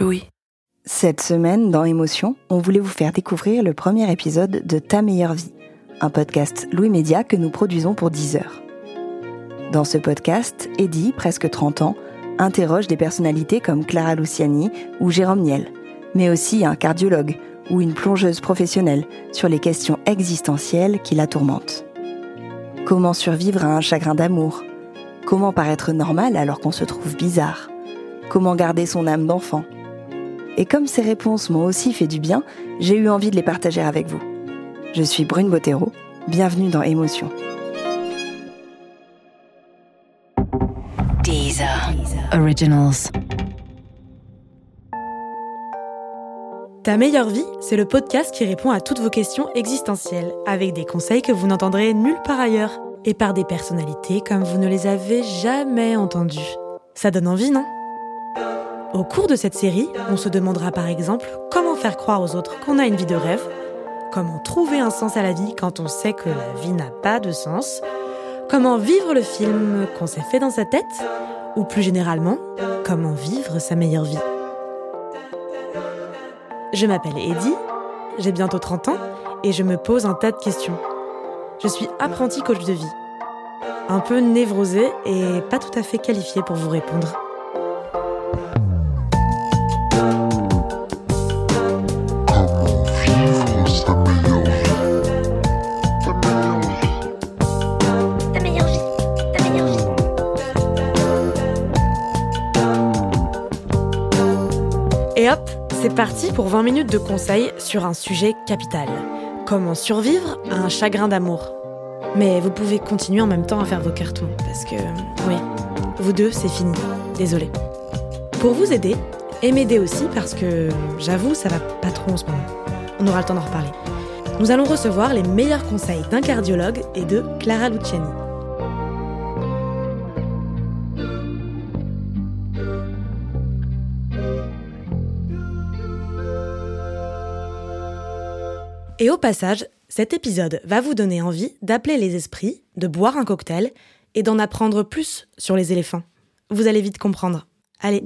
Louis. Cette semaine, dans Émotion, on voulait vous faire découvrir le premier épisode de Ta meilleure vie, un podcast Louis Média que nous produisons pour 10 heures. Dans ce podcast, Eddie, presque 30 ans, interroge des personnalités comme Clara Luciani ou Jérôme Niel, mais aussi un cardiologue ou une plongeuse professionnelle sur les questions existentielles qui la tourmentent. Comment survivre à un chagrin d'amour? Comment paraître normal alors qu'on se trouve bizarre? Comment garder son âme d'enfant? Et comme ces réponses m'ont aussi fait du bien, j'ai eu envie de les partager avec vous. Je suis Brune Bottero, bienvenue dans Émotion. Deezer. Originals. Ta meilleure vie, c'est le podcast qui répond à toutes vos questions existentielles, avec des conseils que vous n'entendrez nulle part ailleurs, et par des personnalités comme vous ne les avez jamais entendues. Ça donne envie, non? Au cours de cette série, on se demandera par exemple comment faire croire aux autres qu'on a une vie de rêve, comment trouver un sens à la vie quand on sait que la vie n'a pas de sens, comment vivre le film qu'on s'est fait dans sa tête, ou plus généralement, comment vivre sa meilleure vie. Je m'appelle Eddie, j'ai bientôt 30 ans et je me pose un tas de questions. Je suis apprenti coach de vie. Un peu névrosée et pas tout à fait qualifiée pour vous répondre. C'est parti pour 20 minutes de conseils sur un sujet capital. Comment survivre à un chagrin d'amour? Mais vous pouvez continuer en même temps à faire vos cartons, parce que, oui, vous deux, c'est fini. Désolé. Pour vous aider, et m'aider aussi, parce que, j'avoue, ça va pas trop en ce moment. On aura le temps d'en reparler. Nous allons recevoir les meilleurs conseils d'un cardiologue et de Clara Luciani. Et au passage, cet épisode va vous donner envie d'appeler les esprits, de boire un cocktail et d'en apprendre plus sur les éléphants. Vous allez vite comprendre. Allez.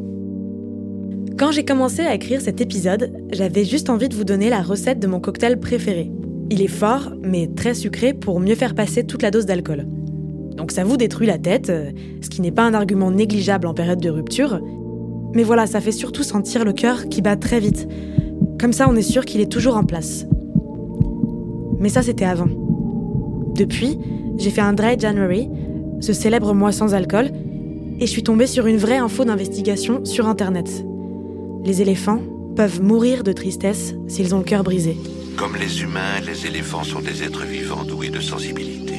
Quand j'ai commencé à écrire cet épisode, j'avais juste envie de vous donner la recette de mon cocktail préféré. Il est fort, mais très sucré pour mieux faire passer toute la dose d'alcool. Donc ça vous détruit la tête, euh, ce qui n'est pas un argument négligeable en période de rupture. Mais voilà, ça fait surtout sentir le cœur qui bat très vite. Comme ça, on est sûr qu'il est toujours en place. Mais ça, c'était avant. Depuis, j'ai fait un Dry January, ce célèbre mois sans alcool, et je suis tombée sur une vraie info d'investigation sur Internet. Les éléphants peuvent mourir de tristesse s'ils ont le cœur brisé. Comme les humains, les éléphants sont des êtres vivants doués de sensibilité.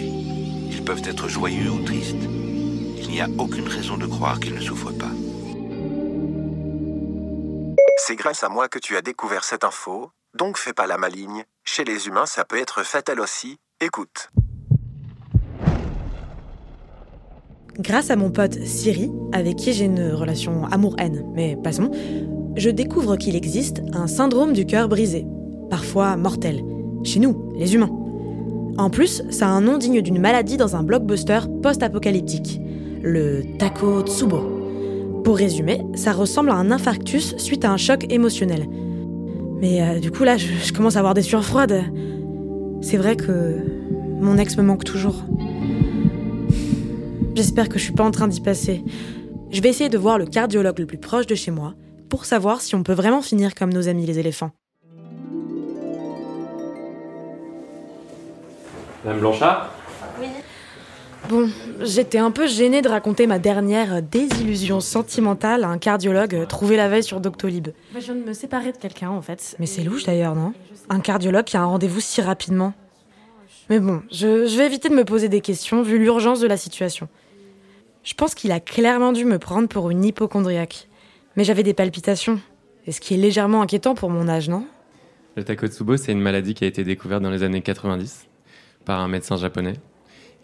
Ils peuvent être joyeux ou tristes. Il n'y a aucune raison de croire qu'ils ne souffrent pas. C'est grâce à moi que tu as découvert cette info, donc fais pas la maligne. Chez les humains, ça peut être fatal aussi. Écoute. Grâce à mon pote Siri, avec qui j'ai une relation amour-haine, mais passons, je découvre qu'il existe un syndrome du cœur brisé, parfois mortel, chez nous, les humains. En plus, ça a un nom digne d'une maladie dans un blockbuster post-apocalyptique, le Takotsubo. Pour résumer, ça ressemble à un infarctus suite à un choc émotionnel. Mais euh, du coup là, je, je commence à avoir des sueurs froides. C'est vrai que mon ex me manque toujours. J'espère que je suis pas en train d'y passer. Je vais essayer de voir le cardiologue le plus proche de chez moi pour savoir si on peut vraiment finir comme nos amis les éléphants. Madame Blanchard? Bon, j'étais un peu gênée de raconter ma dernière désillusion sentimentale à un cardiologue trouvé la veille sur Doctolib. Je viens de me séparer de quelqu'un en fait. Mais c'est louche d'ailleurs, non Un cardiologue qui a un rendez-vous si rapidement. Mais bon, je, je vais éviter de me poser des questions vu l'urgence de la situation. Je pense qu'il a clairement dû me prendre pour une hypochondriaque. Mais j'avais des palpitations. Et ce qui est légèrement inquiétant pour mon âge, non? Le Takotsubo, c'est une maladie qui a été découverte dans les années 90 par un médecin japonais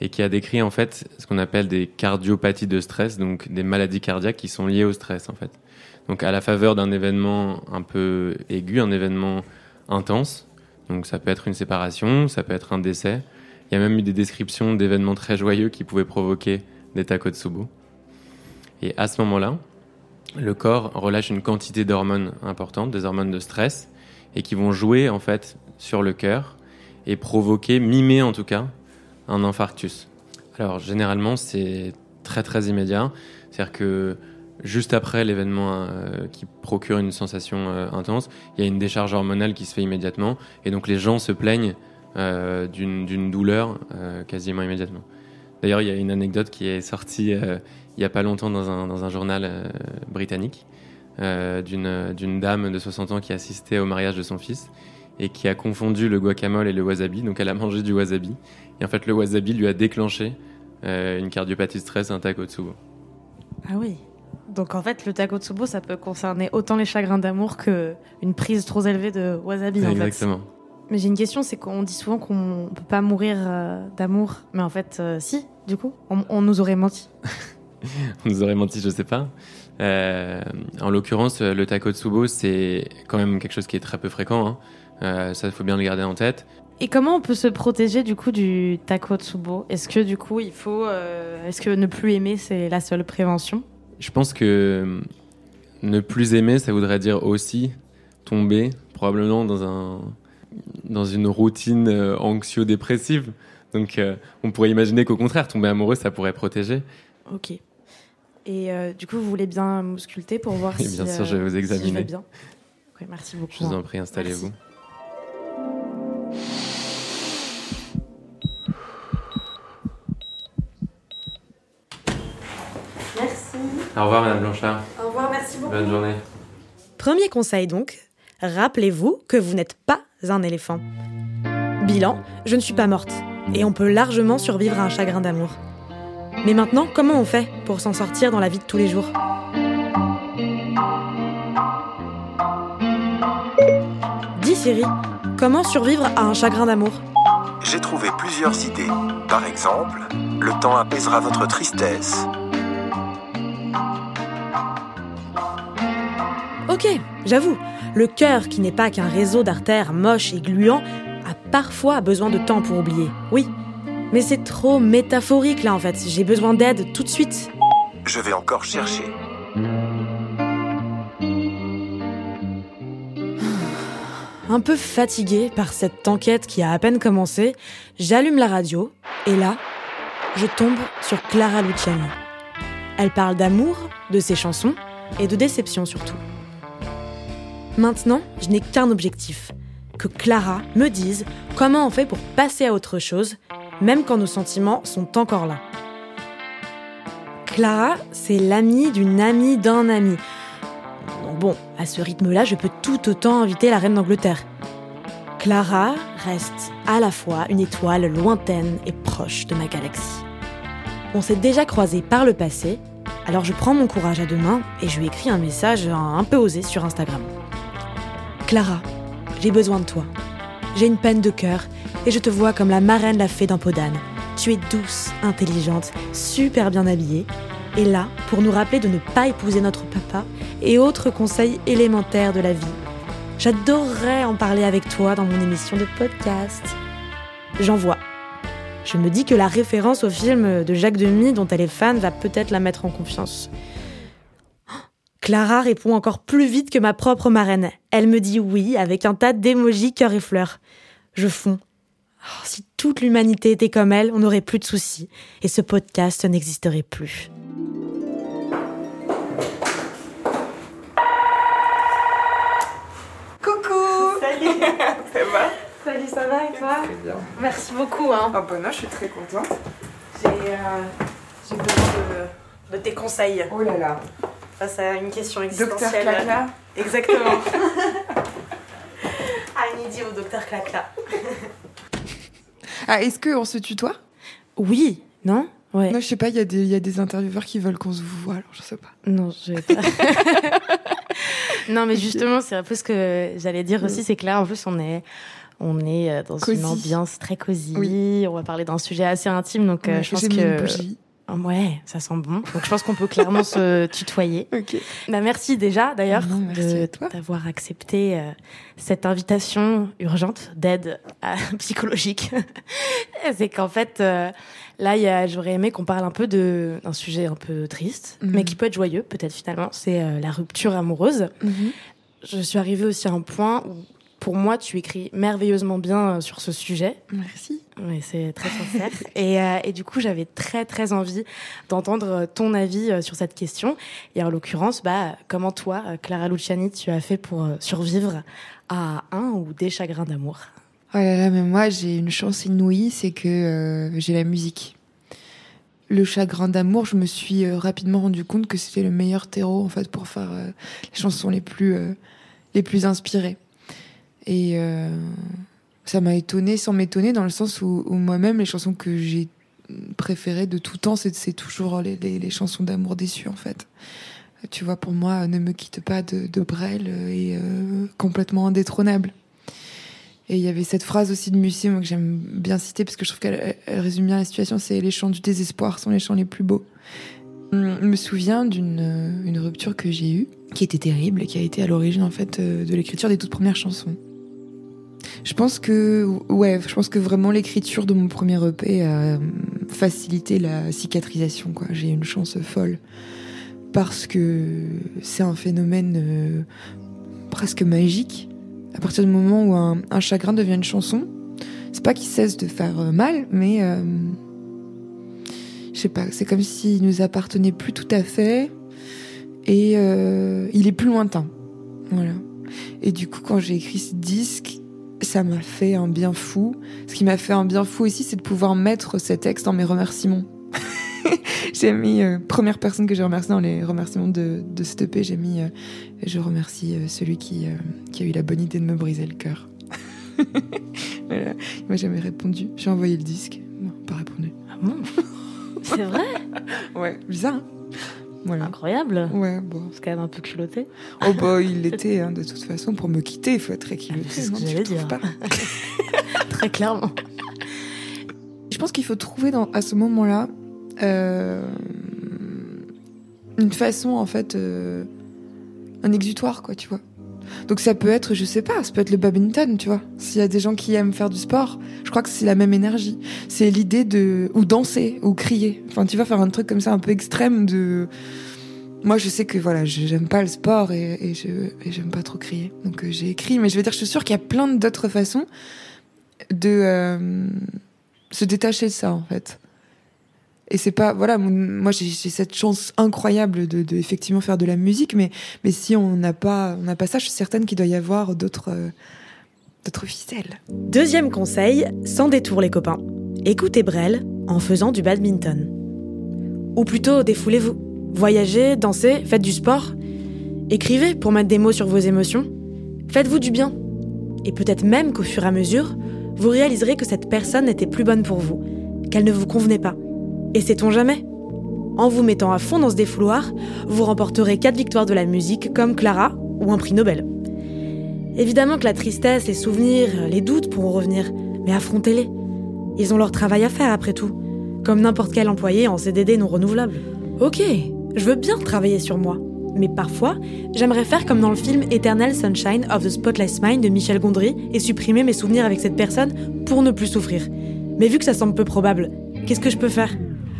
et qui a décrit en fait ce qu'on appelle des cardiopathies de stress, donc des maladies cardiaques qui sont liées au stress en fait. Donc à la faveur d'un événement un peu aigu, un événement intense, donc ça peut être une séparation, ça peut être un décès. Il y a même eu des descriptions d'événements très joyeux qui pouvaient provoquer des Takotsubo. Et à ce moment-là, le corps relâche une quantité d'hormones importantes, des hormones de stress, et qui vont jouer en fait sur le cœur et provoquer, mimer en tout cas, un infarctus. Alors généralement c'est très très immédiat, c'est-à-dire que juste après l'événement euh, qui procure une sensation euh, intense, il y a une décharge hormonale qui se fait immédiatement, et donc les gens se plaignent euh, d'une douleur quasiment immédiatement. D'ailleurs, il y a une anecdote qui est sortie il n'y a pas longtemps dans un, dans un journal britannique d'une dame de 60 ans qui assistait au mariage de son fils et qui a confondu le guacamole et le wasabi. Donc elle a mangé du wasabi. Et en fait, le wasabi lui a déclenché euh, une cardiopathie stress, un takotsubo. Ah oui. Donc en fait, le takotsubo, ça peut concerner autant les chagrins d'amour que une prise trop élevée de wasabi. En fait. Exactement. Mais j'ai une question, c'est qu'on dit souvent qu'on peut pas mourir euh, d'amour, mais en fait, euh, si, du coup, on, on nous aurait menti. On nous aurait menti, je sais pas. En l'occurrence, le takotsubo, c'est quand même quelque chose qui est très peu fréquent. hein. Euh, ça, il faut bien le garder en tête. Et comment on peut se protéger du coup du takotsubo? Est-ce que du coup, il faut, euh, est-ce que ne plus aimer, c'est la seule prévention? Je pense que hum, ne plus aimer, ça voudrait dire aussi tomber probablement dans un dans une routine euh, anxio-dépressive. Donc, euh, on pourrait imaginer qu'au contraire, tomber amoureux, ça pourrait protéger. Ok. Et du coup, vous voulez bien m'ausculter pour voir Oui, si. bien sûr, je vais vous si examiner. vais bien? Ok, merci beaucoup. Je vous en prie, installez-vous. Au revoir, Madame Blanchard. Au revoir, merci beaucoup. Bonne journée. Premier conseil donc, rappelez-vous que vous n'êtes pas un éléphant. Bilan, je ne suis pas morte, et on peut largement survivre à un chagrin d'amour. Mais maintenant, comment on fait pour s'en sortir dans la vie de tous les jours? Dis Siri, comment survivre à un chagrin d'amour? J'ai trouvé plusieurs idées. Par exemple, le temps apaisera votre tristesse. Ok, j'avoue, le cœur qui n'est pas qu'un réseau d'artères moche et gluant a parfois besoin de temps pour oublier. Oui, mais c'est trop métaphorique là en fait, j'ai besoin d'aide tout de suite. Je vais encore chercher. Un peu fatiguée par cette enquête qui a à peine commencé, j'allume la radio et là, je tombe sur Clara Luciani. Elle parle d'amour, de ses chansons et de déception surtout. Maintenant, je n'ai qu'un objectif que Clara me dise comment on fait pour passer à autre chose, même quand nos sentiments sont encore là. Clara, c'est l'amie d'une amie d'un ami. Bon, à ce rythme-là, je peux tout autant inviter la reine d'Angleterre. Clara reste à la fois une étoile lointaine et proche de ma galaxie. On s'est déjà croisés par le passé, alors je prends mon courage à deux mains et je lui écris un message un peu osé sur Instagram. Clara, j'ai besoin de toi. J'ai une peine de cœur et je te vois comme la marraine la fée d'un pot d'âne. Tu es douce, intelligente, super bien habillée. Et là, pour nous rappeler de ne pas épouser notre papa et autres conseils élémentaires de la vie. J'adorerais en parler avec toi dans mon émission de podcast. J'envoie. Je me dis que la référence au film de Jacques Demy dont elle est fan va peut-être la mettre en confiance. Clara répond encore plus vite que ma propre marraine. Elle me dit oui avec un tas d'émojis cœur et fleurs. Je fonds. Oh, si toute l'humanité était comme elle, on n'aurait plus de soucis et ce podcast n'existerait plus. Coucou Salut Ça va? Salut, ça va et toi? Très bien. Merci beaucoup. Hein. Ah bah non, je suis très contente. J'ai euh, besoin de, de tes conseils Oh là là. Face à une question Docteur existentielle. Clacla Exactement. I need you, docteur Clacla. Ah, est-ce qu'on se tutoie? Oui, non? Ouais. Non, je sais pas, il y, a des- il y a des intervieweurs qui veulent qu'on se voit, alors je sais pas. Non, je vais pas. non, mais justement, c'est un peu ce que j'allais dire aussi, c'est que là, en plus, on est, on est euh, dans Cosy. une ambiance très cosy. Oui. On va parler d'un sujet assez intime, donc euh, Ouais, je pense J'ai mis une que. bougie. Ouais, ça sent bon. Donc je pense qu'on peut clairement se tutoyer. Ok. Bah, merci déjà d'ailleurs d'avoir accepté euh, cette invitation urgente d'aide à- psychologique. C'est qu'en fait, euh, là, j'aurais aimé qu'on parle un peu de- d'un sujet un peu triste, Mhm. mais qui peut être joyeux peut-être finalement. C'est euh, la rupture amoureuse. Je suis arrivée aussi à un point où, pour moi, tu écris merveilleusement bien euh, sur ce sujet. Merci. Oui, c'est très sincère. et, euh, et du coup, j'avais très très envie d'entendre euh, ton avis euh, sur cette question. Et en l'occurrence, bah, comment toi, Clara Luciani, tu as fait pour survivre à un ou des chagrins d'amour? Oh là là, mais moi j'ai une chance inouïe, c'est que j'ai la musique. Le chagrin d'amour, je me suis rapidement rendu compte que c'était le meilleur terreau en fait pour faire les chansons les plus les plus inspirées. Et ça m'a étonnée sans m'étonner dans le sens où, moi-même les chansons que j'ai préférées de tout temps, c'est toujours les, les, chansons d'amour déçues en fait. Tu vois, pour moi, Ne me quitte pas de, de Brel euh, est euh, complètement indétrônable. Et il y avait cette phrase aussi de Musset, que j'aime bien citer, parce que je trouve qu'elle elle- elle résume bien la situation, c'est les chants du désespoir sont les chants les plus beaux. Je me souviens d'une euh, rupture que j'ai eue, qui était terrible et qui a été à l'origine en fait de l'écriture des toutes premières chansons. Je pense que ouais, je pense que vraiment l'écriture de mon premier EP a hum, facilité la cicatrisation quoi. J'ai une chance folle parce que c'est un phénomène euh, presque magique. À partir du moment où un, chagrin devient une chanson, c'est pas qu'il cesse de faire euh, mal, mais euh, je sais pas, c'est comme s'il nous appartenait plus tout à fait et euh, il est plus lointain. Et du coup, quand j'ai écrit ce disque, ça m'a fait un bien fou. Ce qui m'a fait un bien fou aussi, c'est de pouvoir mettre ces textes dans mes remerciements. j'ai mis euh, première personne que j'ai remerciée dans les remerciements de, de cet EP, j'ai mis euh, je remercie euh, celui qui, qui a eu la bonne idée de me briser le cœur. voilà. Il m'a jamais répondu. J'ai envoyé le disque. Non, pas répondu. Ah bon? C'est vrai? Ouais, bizarre. Hein? Voilà. Incroyable. Ouais, bon. C'est quand même un peu culotté. Oh bah il l'était hein, de toute façon pour me quitter, il faut être équilibré. C'est ce que j'allais dire. pas Très clairement. Je pense qu'il faut trouver dans, à ce moment-là euh, une façon, en fait, euh, un exutoire, quoi, tu vois. Donc ça peut être, je sais pas, ça peut être le badminton, tu vois. S'il y a des gens qui aiment faire du sport, je crois que c'est la même énergie. C'est l'idée de ou danser ou crier. Enfin, tu vas faire un truc comme ça un peu extrême de. Moi, je sais que voilà, j'aime pas le sport et, et je et j'aime pas trop crier. Donc euh, j'ai écrit, mais je veux dire, je suis sûre qu'il y a plein d'autres façons de euh, se détacher de ça en fait. Et c'est pas voilà, moi j'ai cette chance incroyable de, de effectivement faire de la musique, mais mais si on n'a pas on n'a pas ça, je suis certaine qu'il doit y avoir d'autres euh, d'autres ficelles. Deuxième conseil, sans détour les copains. Écoutez Brel en faisant du badminton. Ou plutôt défoulez-vous. Voyagez, dansez, faites du sport. Écrivez pour mettre des mots sur vos émotions. Faites-vous du bien. Et peut-être même qu'au fur et à mesure, vous réaliserez que cette personne n'était plus bonne pour vous, qu'elle ne vous convenait pas. Et sait-on jamais? En vous mettant à fond dans ce défouloir, vous remporterez quatre victoires de la musique comme Clara ou un prix Nobel. Évidemment que la tristesse, les souvenirs, les doutes pourront revenir, mais affrontez-les. Ils ont leur travail à faire après tout, comme n'importe quel employé en CDD non renouvelable. Ok, je veux bien travailler sur moi, mais parfois, j'aimerais faire comme dans le film Eternal Sunshine of the Spotless Mind de Michel Gondry et supprimer mes souvenirs avec cette personne pour ne plus souffrir. Mais vu que ça semble peu probable, qu'est-ce que je peux faire?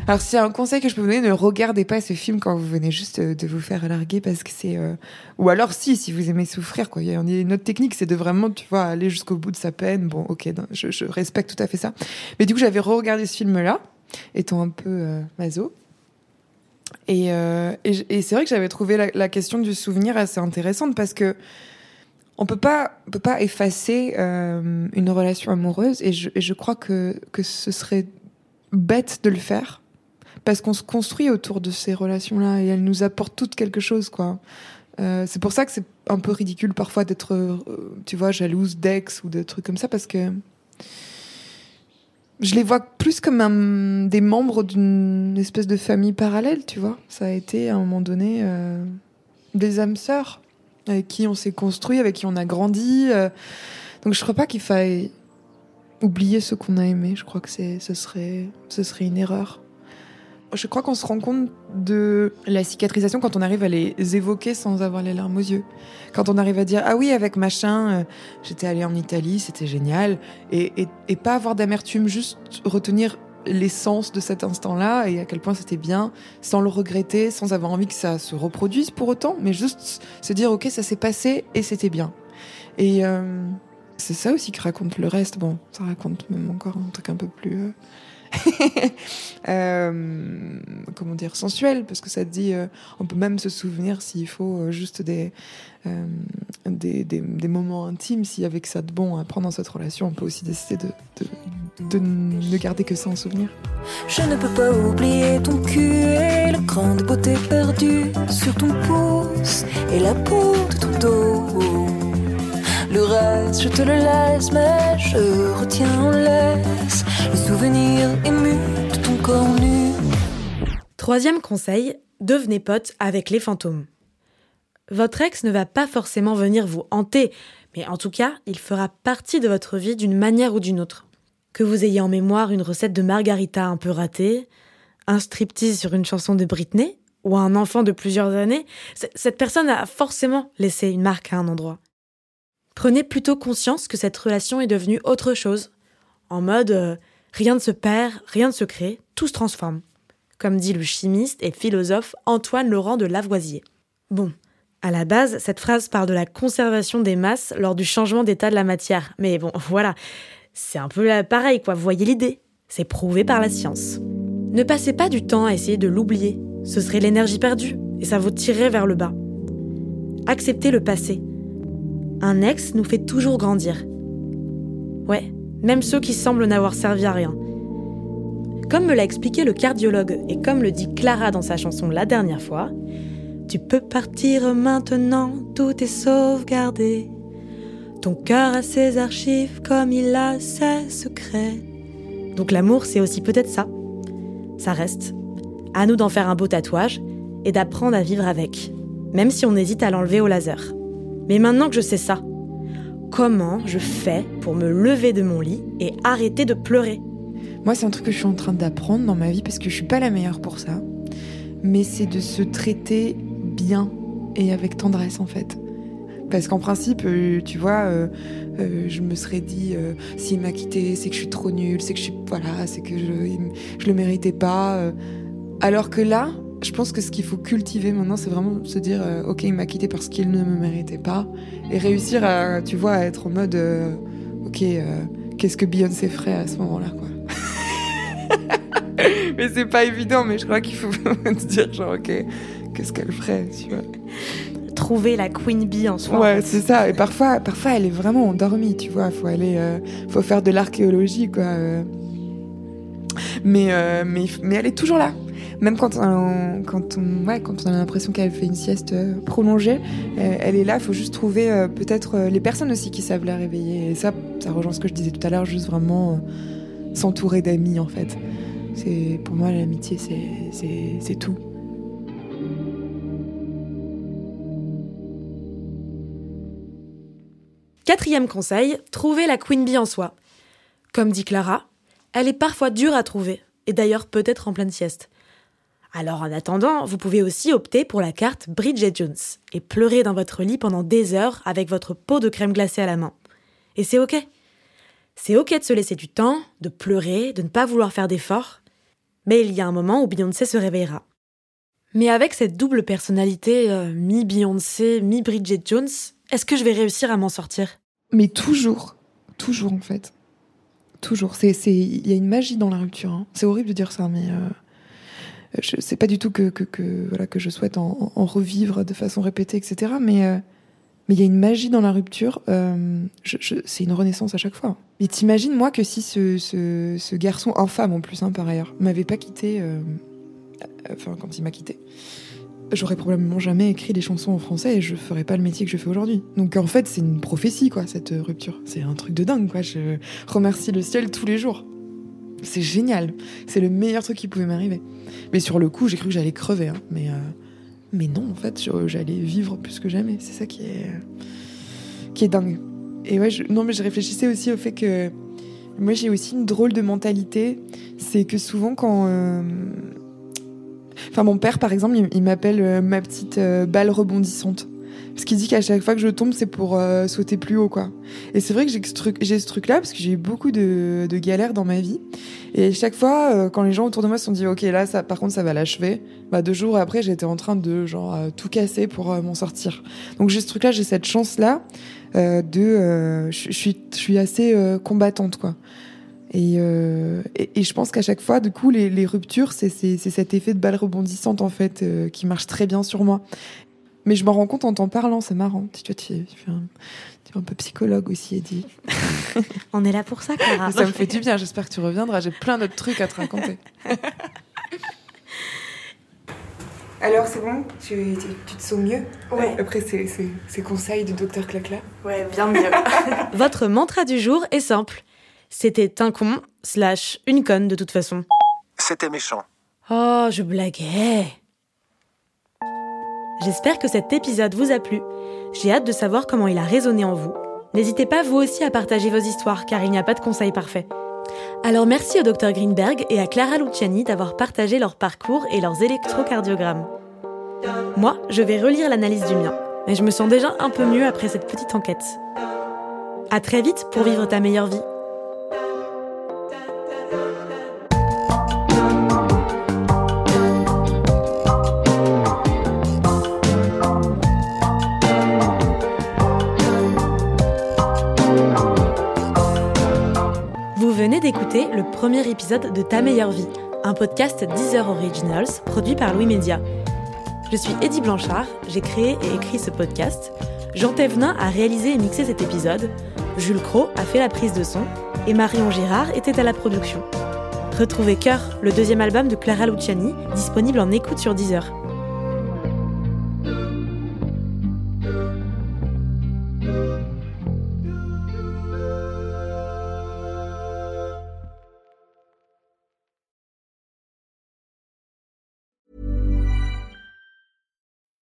Alors s'il y un conseil que je peux vous donner, ne regardez pas ce film quand vous venez juste euh, de vous faire larguer parce que c'est euh, ou alors si si vous aimez souffrir quoi. Il y a une autre technique, c'est de vraiment tu vois aller jusqu'au bout de sa peine. Bon ok, je, respecte tout à fait ça. Mais du coup j'avais re-regardé ce film là, étant un peu euh, maso. Et, euh, et c'est vrai que j'avais trouvé la, la question du souvenir assez intéressante parce que on peut pas on peut pas effacer euh, une relation amoureuse et je, et je crois que que ce serait bête de le faire parce qu'on se construit autour de ces relations-là et elles nous apportent toutes quelque chose, quoi. Euh, c'est pour ça que c'est un peu ridicule parfois d'être, euh, tu vois, jalouse d'ex ou de trucs comme ça parce que je les vois plus comme des membres d'une espèce de famille parallèle, tu vois. Ça a été à un moment donné euh, des âmes sœurs avec qui on s'est construit, avec qui on a grandi. donc je crois pas qu'il faille oublier ce qu'on a aimé. Je crois que ce serait, ce serait une erreur. Je crois qu'on se rend compte de la cicatrisation quand on arrive à les évoquer sans avoir les larmes aux yeux. Quand on arrive à dire ah oui avec machin, euh, j'étais allée en Italie, c'était génial, et, et, pas avoir d'amertume, juste retenir l'essence de cet instant-là et à quel point c'était bien, sans le regretter, sans avoir envie que ça se reproduise pour autant, mais juste se dire ok ça s'est passé et c'était bien. Et euh, c'est ça aussi que raconte le reste. Bon, ça raconte même encore un truc un peu plus euh, euh, comment dire, sensuel, parce que ça dit, euh, on peut même se souvenir s'il faut euh, juste des, euh, des, moments intimes, si avec ça de bon à prendre dans cette relation, on peut aussi décider de, ne garder que ça en souvenir. Je ne peux pas oublier ton cul et le cran de beauté perdu sur ton pouce et la peau de ton dos. Le reste, je te le laisse, mais je retiens en le souvenir ému de ton corps nu. Troisième conseil, devenez pote avec les fantômes. Votre ex ne va pas forcément venir vous hanter, mais en tout cas, il fera partie de votre vie d'une manière ou d'une autre. Que vous ayez en mémoire une recette de margarita un peu ratée, un striptease sur une chanson de Britney, ou un enfant de plusieurs années, cette personne a forcément laissé une marque à un endroit. Prenez plutôt conscience que cette relation est devenue autre chose. En mode euh, rien ne se perd, rien ne se crée, tout se transforme. Comme dit le chimiste et philosophe Antoine Laurent de Lavoisier. Bon, à la base, cette phrase parle de la conservation des masses lors du changement d'état de la matière. Mais bon, voilà, c'est un peu pareil, quoi, voyez l'idée. C'est prouvé par la science. Ne passez pas du temps à essayer de l'oublier. Ce serait l'énergie perdue, et ça vous tirerait vers le bas. Acceptez le passé, un ex nous fait toujours grandir. Ouais, même ceux qui semblent n'avoir servi à rien. Comme me l'a expliqué le cardiologue et comme le dit Clara dans sa chanson la dernière fois, tu peux partir maintenant, tout est sauvegardé. Ton cœur a ses archives comme il a ses secrets. Donc l'amour, c'est aussi peut-être ça. Ça reste. À nous d'en faire un beau tatouage et d'apprendre à vivre avec, même si on hésite à l'enlever au laser. Mais maintenant que je sais ça, comment je fais pour me lever de mon lit et arrêter de pleurer Moi, c'est un truc que je suis en train d'apprendre dans ma vie parce que je suis pas la meilleure pour ça. Mais c'est de se traiter bien et avec tendresse en fait. Parce qu'en principe, euh, tu vois, euh, euh, je me serais dit, s'il m'a quitté, c'est que je suis trop nulle, c'est que je suis, voilà, c'est que je, je le méritais pas. Alors que là, je pense que ce qu'il faut cultiver maintenant, c'est vraiment se dire, euh, ok, il m'a quitté parce qu'il ne me méritait pas, et réussir à, tu vois, à être en mode, euh, ok, euh, qu'est-ce que Beyoncé ferait à ce moment-là, quoi. mais c'est pas évident, mais je crois qu'il faut se dire, genre, ok, qu'est-ce qu'elle ferait, tu vois. Trouver la queen bee en soi. Ouais, en fait. c'est ça. Et parfois, parfois, elle est vraiment endormie, tu vois. Faut aller, faut faire de l'archéologie, quoi. Mais, mais, mais elle est toujours là. Même quand on, quand on, ouais, quand on a l'impression qu'elle fait une sieste euh, prolongée, euh, elle est là. Il faut juste trouver euh, peut-être les personnes aussi qui savent la réveiller. Et ça, ça rejoint ce que je disais tout à l'heure, juste vraiment s'entourer d'amis, en fait. C'est pour moi l'amitié, c'est tout. Quatrième conseil, trouvez la queen bee en soi. Comme dit Clara, elle est parfois dure à trouver, et d'ailleurs peut-être en pleine sieste. Alors en attendant, vous pouvez aussi opter pour la carte Bridget Jones et pleurer dans votre lit pendant des heures avec votre pot de crème glacée à la main. Et c'est ok. C'est ok de se laisser du temps, de pleurer, de ne pas vouloir faire d'efforts. Mais il y a un moment où Beyoncé se réveillera. Mais avec cette double personnalité, euh, mi-Beyoncé, mi-Bridget Jones, est-ce que je vais réussir à m'en sortir? Mais toujours, toujours en fait. Toujours. Il y a une magie dans la rupture. hein. C'est horrible de dire ça, mais euh, je sais pas du tout que, que, que, voilà, que je souhaite en, revivre de façon répétée, etc. Mais euh, mais il y a une magie dans la rupture. euh, c'est une renaissance à chaque fois. Et t'imagines moi que si ce, ce, ce garçon infâme en plus, hein, par ailleurs, m'avait pas quitté, euh, enfin quand il m'a quitté, j'aurais probablement jamais écrit des chansons en français et je ferais pas le métier que je fais aujourd'hui. Donc en fait, c'est une prophétie, quoi, cette rupture. C'est un truc de dingue, quoi. Je remercie le ciel tous les jours. C'est génial. C'est le meilleur truc qui pouvait m'arriver. Mais sur le coup, j'ai cru que j'allais crever, hein. Mais, euh, mais non, en fait, j'allais vivre plus que jamais. C'est ça qui est, qui est dingue. Et ouais, je, non, mais je réfléchissais aussi au fait que moi, j'ai aussi une drôle de mentalité. C'est que souvent, quand, euh, Enfin, mon père, par exemple, il, m'appelle euh, ma petite balle rebondissante. Parce qu'il dit qu'à chaque fois que je tombe, c'est pour euh, sauter plus haut, quoi. Et c'est vrai que j'ai ce truc- truc-là, parce que j'ai eu beaucoup de, galères dans ma vie. Et chaque fois, euh, quand les gens autour de moi se sont dit, ok, là, par contre, ça va l'achever, bah, deux jours après, j'étais en train de, genre, euh, tout casser pour m'en sortir. Donc, j'ai ce truc-là, j'ai cette chance-là de. je suis, assez combattante, quoi. Et, et, je pense qu'à chaque fois, du coup, les, ruptures, c'est cet effet de balle rebondissante, en fait, qui marche très bien sur moi. Mais je m'en rends compte en t'en parlant, c'est marrant. Tu es un peu psychologue aussi, Eddie. On est là pour ça, Clara. Ça me fait du bien, j'espère que tu reviendras. J'ai plein d'autres trucs à te raconter. Alors, c'est bon? Tu, tu, te sens mieux? Ouais. Après ces, ces, ces conseils du docteur Clacla? Ouais, bien mieux. Votre mantra du jour est simple. C'était un con slash une conne de toute façon. C'était méchant. Oh, je blaguais. J'espère que cet épisode vous a plu. J'ai hâte de savoir comment il a résonné en vous. N'hésitez pas vous aussi à partager vos histoires car il n'y a pas de conseil parfait. Alors merci au Dr Greenberg et à Clara Luciani d'avoir partagé leur parcours et leurs électrocardiogrammes. Moi, je vais relire l'analyse du mien, mais je me sens déjà un peu mieux après cette petite enquête. À très vite pour vivre ta meilleure vie. Venez d'écouter le premier épisode de Ta meilleure vie, un podcast Deezer Originals produit par Louis Média. Je suis Eddie Blanchard, j'ai créé et écrit ce podcast. Jean Thévenin a réalisé et mixé cet épisode. Jules Cros a fait la prise de son et Marion Girard était à la production. Retrouvez Cœur, le deuxième album de Clara Luciani, disponible en écoute sur Deezer.